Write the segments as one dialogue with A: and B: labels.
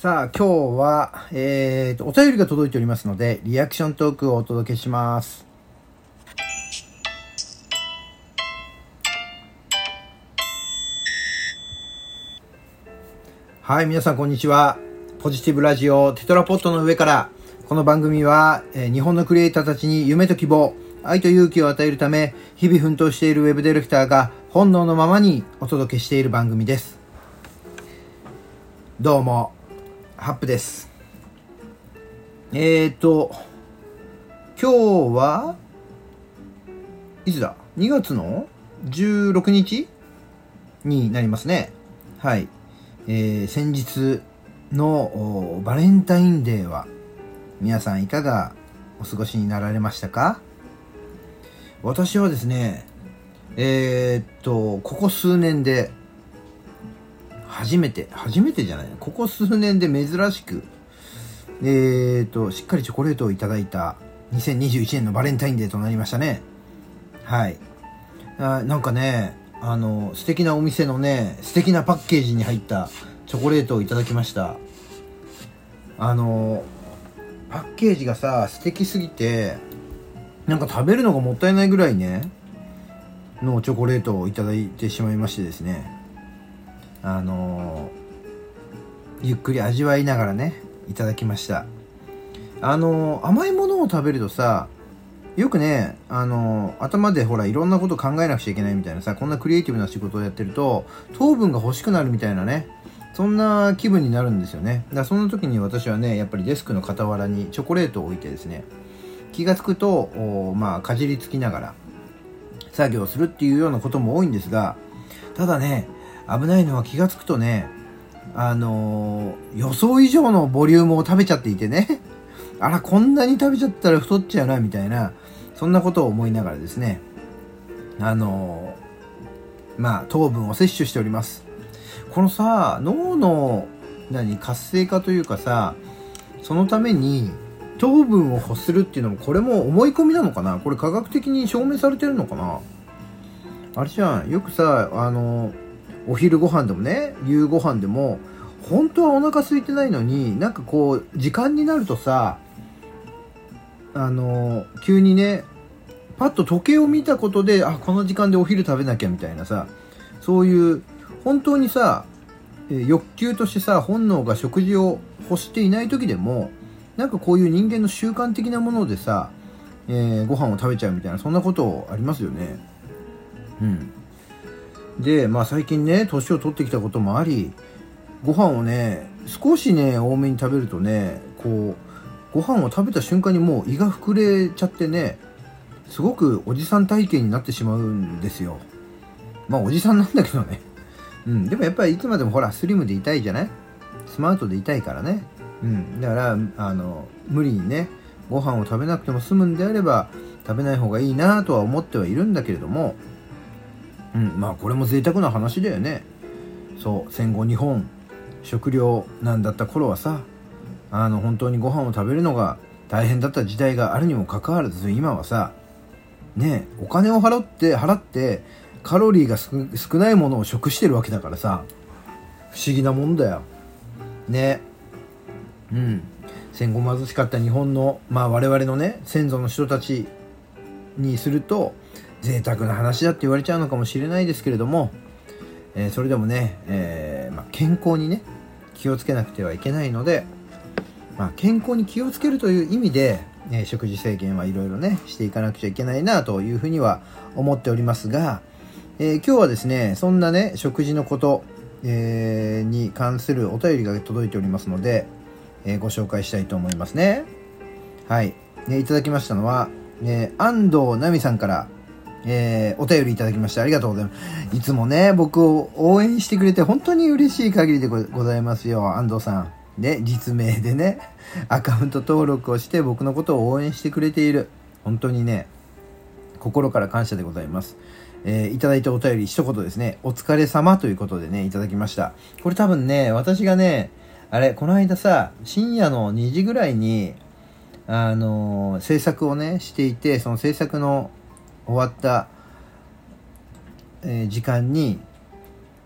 A: さあ、今日は、えー、お便りが届いておりますので、リアクショントークをお届けします。はい、皆さんこんにちは。ポジティブラジオテトラポットの上から、この番組は、えー日本のクリエイターたちに夢と希望、愛と勇気を与えるため、日々奮闘しているウェブディレクターが本能のままにお届けしている番組です。どうも、ハップです。えーと、今日は、いつだ ?2 月の16日になりますね。はい。えー先日のバレンタインデーは、皆さんいかがお過ごしになられましたか？私はですね、えーっと、ここ数年で、初めて、初めてじゃないここ数年で珍しく、えーっと、しっかりチョコレートをいただいた2021年のバレンタインデーとなりましたね。はい。あなんかね、あの、素敵なお店のね、素敵なパッケージに入ったチョコレートをいただきました。あの、パッケージがさ、素敵すぎて、なんか食べるのがもったいないぐらいね、のチョコレートをいただいてしまいましてですね。あのゆっくり味わいながらね、いただきました。あの甘いものを食べるとさ、よくね、あの頭でほらいろんなこと考えなくちゃいけないみたいなさ、こんなクリエイティブな仕事をやってると、糖分が欲しくなるみたいなね、そんな気分になるんですよね。だからそんな時に私はね、やっぱりデスクの傍らにチョコレートを置いてですね、気がつくと、おまあ、かじりつきながら作業するっていうようなことも多いんですが、ただね、危ないのは気がつくとね、あのー予想以上のボリュームを食べちゃっていてね、あら、こんなに食べちゃったら太っちゃうな、みたいな、そんなことを思いながらですね、あのーまあ、糖分を摂取しております。このさ、脳の、何、活性化というかさ、そのために、糖分を欲するっていうのも、これも思い込みなのかな？これ科学的に証明されてるのかな？あれじゃん、よくさ、あの、お昼ご飯でもね、夕ご飯でも、本当はお腹空いてないのに、なんかこう、時間になるとさ、あの、急にね、パッと時計を見たことで、あ、この時間でお昼食べなきゃみたいなさ、そういう、本当にさ、欲求としてさ、本能が食事を欲していない時でも、なんかこういう人間の習慣的なものでさ、えーご飯を食べちゃうみたいな、そんなことありますよね。うん。で、まあ最近ね、年を取ってきたこともあり、ご飯をね、少しね、多めに食べるとね、こう、ご飯を食べた瞬間にもう胃が膨れちゃってね、すごくおじさん体型になってしまうんですよ。まあおじさんなんだけどね。うん。でもやっぱりいつまでもほら、スリムでいたいじゃない？スマートでいたいからね。うん。だから、あの、無理にね、ご飯を食べなくても済むんであれば、食べない方がいいなとは思ってはいるんだけれども、うん、まあこれも贅沢な話だよね。そう、戦後日本、食料なんだった頃はさ、あの、本当にご飯を食べるのが大変だった時代があるにもかかわらず、今はさ、ね、お金を払って、払って、カロリーが少ないものを食してるわけだからさ、不思議なもんだよ。ねうん。戦後貧しかった日本の、まあ我々のね、先祖の人たちにすると、贅沢な話だって言われちゃうのかもしれないですけれども、えーそれでもね、えーまあ、健康にね気をつけなくてはいけないので、まあ、健康に気をつけるという意味で、えー食事制限はいろいろねしていかなくちゃいけないなというふうには思っておりますが、えー今日はですねそんなね食事のこと、えーに関するお便りが届いておりますので、えーご紹介したいと思いますね。はい、ねいただきましたのは、え安藤奈美さんからえーお便りいただきましてありがとうございます。いつもね、僕を応援してくれて本当に嬉しい限りでございますよ、安藤さん。ね、実名でね、アカウント登録をして僕のことを応援してくれている。本当にね、心から感謝でございます。えーいただいたお便り一言ですね、お疲れ様ということでね、いただきました。これ多分ね、私がね、あれ、この間さ、深夜の2時ぐらいに、あのー制作をね、していて、その制作の終わった、えー時間に、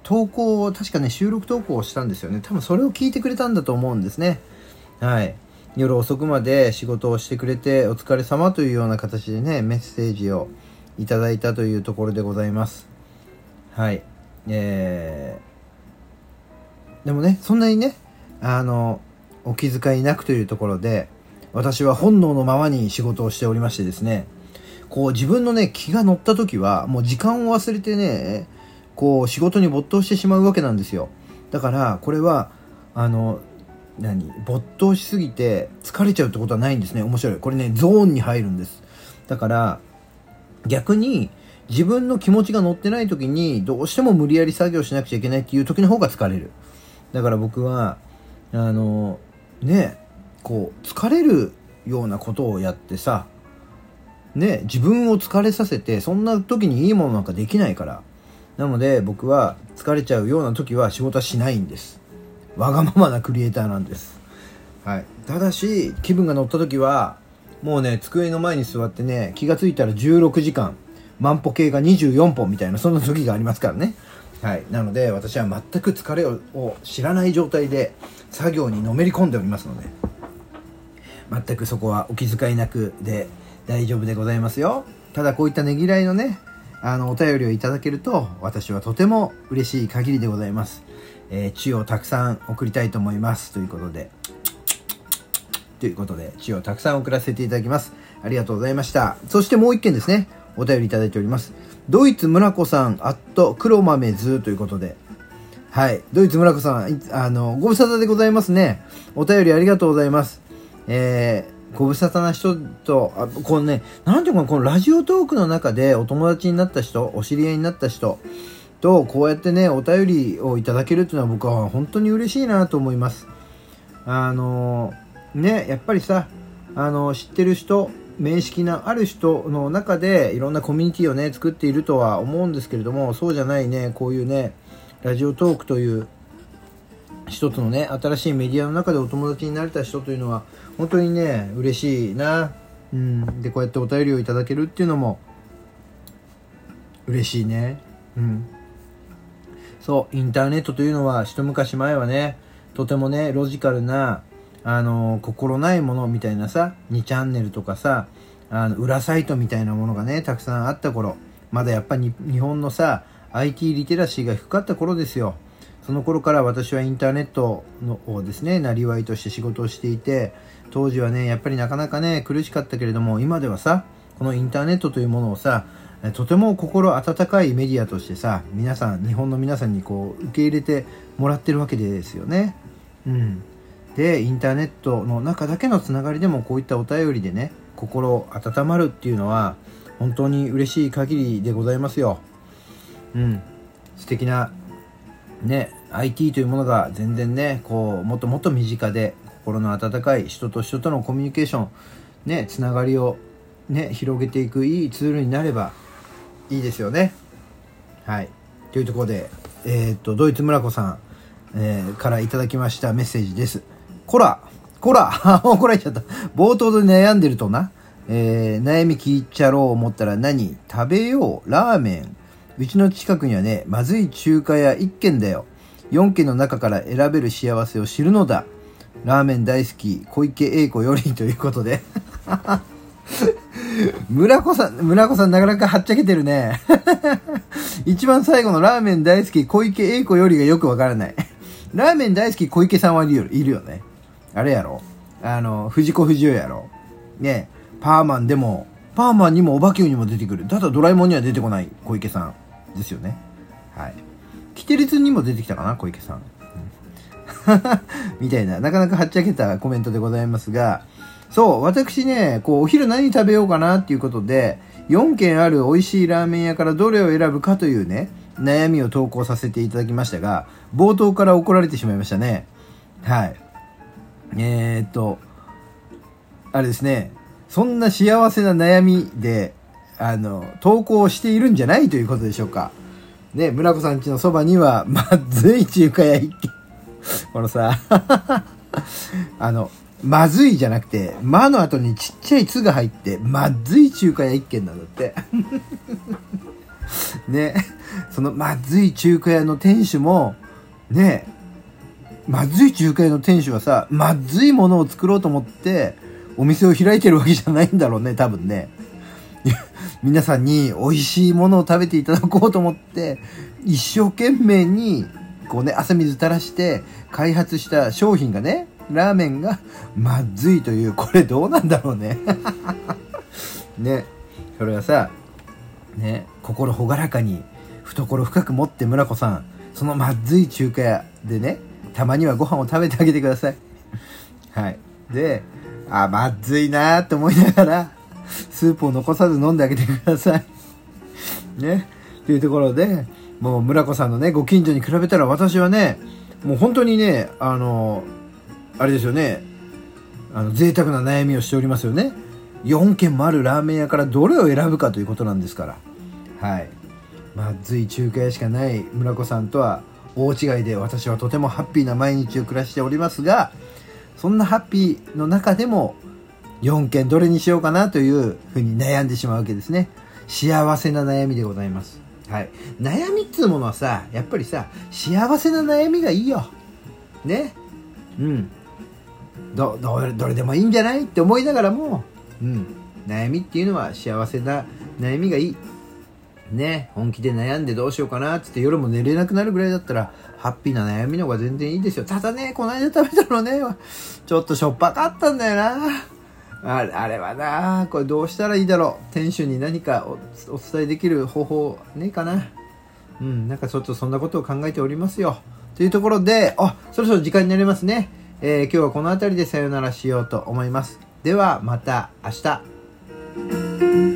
A: 投稿を、確かね、収録投稿をしたんですよね。多分それを聞いてくれたんだと思うんですね。はい。夜遅くまで仕事をしてくれてお疲れ様というような形でね、メッセージをいただいたというところでございます。はい。えー、でもね、そんなにね、あの、お気遣いなくというところで、私は本能のままに仕事をしておりましてですね、こう自分のね、気が乗った時は、もう時間を忘れてね、こう仕事に没頭してしまうわけなんですよ。だから、これは、あの、何没頭しすぎて疲れちゃうってことはないんですね。面白い。これね、ゾーンに入るんです。だから、逆に、自分の気持ちが乗ってない時に、どうしても無理やり作業しなくちゃいけないっていう時の方が疲れる。だから僕は、あの、ね、こう、疲れるようなことをやってさ、ね、自分を疲れさせて、そんな時にいいものなんかできないから。なので僕は疲れちゃうような時は仕事はしないんです。わがままなクリエイターなんです。はい。ただし、気分が乗った時は、もうね、机の前に座ってね、気がついたら16時間、万歩計が24本みたいな、そんな時がありますからね。はい。なので、私は全く疲れを知らない状態で、作業にのめり込んでおりますので、全くそこはお気遣いなくで大丈夫でございますよ。ただこういったねぎらいのね、あの、お便りをいただけると、私はとても嬉しい限りでございます。えー、血をたくさん送りたいと思います。ということで、ということで、血をたくさん送らせていただきます。ありがとうございました。そしてもう一件ですね、お便りいただいております。ドイツ村子さん、アット黒豆図ということで、はい。ドイツ村子さん、あの、ご無沙汰でございますね。お便りありがとうございます。えー、ご無沙汰な人と、あこのね、なんていうかこのラジオトークの中でお友達になった人、お知り合いになった人と、こうやってね、お便りをいただけるっていうのは僕は本当に嬉しいなと思います。あの、ね、やっぱりさ、あの、知ってる人、面識のある人の中でいろんなコミュニティをね、作っているとは思うんですけれども、そうじゃないね、こういうね、ラジオトークという一つのね、新しいメディアの中でお友達になれた人というのは、本当にね、嬉しいな。うん。で、こうやってお便りをいただけるっていうのも、嬉しいね。うん。そう、インターネットというのは、一昔前はね、とてもね、ロジカルな、あの、心ないものみたいなさ、2チャンネルとかさ、あの、裏サイトみたいなものがね、たくさんあった頃、まだやっぱり日本のさ、IT リテラシーが低かった頃ですよ。その頃から私はインターネットのをですね、なりわいとして仕事をしていて、当時はね、やっぱりなかなかね、苦しかったけれども、今ではさ、このインターネットというものをさ、とても心温かいメディアとしてさ、皆さん、日本の皆さんにこう、受け入れてもらってるわけですよね。うん。で、インターネットの中だけのつながりでもこういったお便りでね、心温まるっていうのは、本当に嬉しい限りでございますよ。うん、素敵なね IT というものが全然ねこうもっともっと身近で心の温かい人と人とのコミュニケーションねつながりをね広げていくいいツールになればいいですよね。はい。というところでえー、っとドイツ村子さん、えー、からいただきましたメッセージです。こらこら怒られちゃった。冒頭で悩んでるとな。えー、悩み聞いちゃろう思ったら何？食べよう。ラーメン。うちの近くにはね、まずい中華屋1軒だよ。4軒の中から選べる幸せを知るのだ。ラーメン大好き、小池栄子よりということで。村子さん、村子さんなかなかはっちゃけてるね。一番最後のラーメン大好き、小池栄子よりがよくわからない。ラーメン大好き、小池さんはいるよね。あれやろあの、藤子不二雄やろねパーマンでも、パーマンにもお化けにも出てくる。ただドラえもんには出てこない小池さん。ですよね。はい。キテレツにも出てきたかな、小池さん。みたいな、なかなかはっちゃけたコメントでございますが、そう、私ね、こう、お昼何食べようかなっていうことで、4軒ある美味しいラーメン屋からどれを選ぶかというね、悩みを投稿させていただきましたが、冒頭から怒られてしまいましたね。はい。えー、っと、あれですね、そんな幸せな悩みで、あの、投稿しているんじゃないということでしょうか。ね、村子さん家のそばには、まずい中華屋一軒。このさ、あの、まずいじゃなくて、まの後にちっちゃいつが入って、まずい中華屋一軒なんだって。ね。そのまずい中華屋の店主も、ね。まずい中華屋の店主はさ、まずいものを作ろうと思って、お店を開いてるわけじゃないんだろうね、多分ね。皆さんに美味しいものを食べていただこうと思って、一生懸命に、こうね、汗水垂らして開発した商品がね、ラーメンがまずいという、これどうなんだろうね。ね。それはさ、ね、心朗らかに、懐深く持って村子さん、そのまずい中華屋でね、たまにはご飯を食べてあげてください。はい。で、あ、まずいなーって思いながら、スープを残さず飲んであげてください。ね。というところで、もう村子さんのね、ご近所に比べたら私はね、もう本当にね、あの、あれですよね、あの、贅沢な悩みをしておりますよね。4軒もあるラーメン屋からどれを選ぶかということなんですから。はい。まずい中華屋しかない村子さんとは大違いで私はとてもハッピーな毎日を暮らしておりますが、そんなハッピーの中でも4件どれにしようかなというふうに悩んでしまうわけですね。幸せな悩みでございます。はい。悩みっつうものはさ、やっぱりさ、幸せな悩みがいいよ。ね。うん。ど、ど、どれでもいいんじゃないって思いながらも、うん。悩みっていうのは幸せな悩みがいい。ね。本気で悩んでどうしようかなってって夜も寝れなくなるぐらいだったら、ハッピーな悩みの方が全然いいですよ。ただね、この間食べたのね、ちょっとしょっぱかったんだよな。あれあれはなこれどうしたらいいだろう。店主に何かお伝えできる方法ねえかな。うんなんかちょっとそんなことを考えておりますよ。というところであそろそろ時間になりますね、えー、今日はこの辺りでさよならしようと思います。ではまた明日。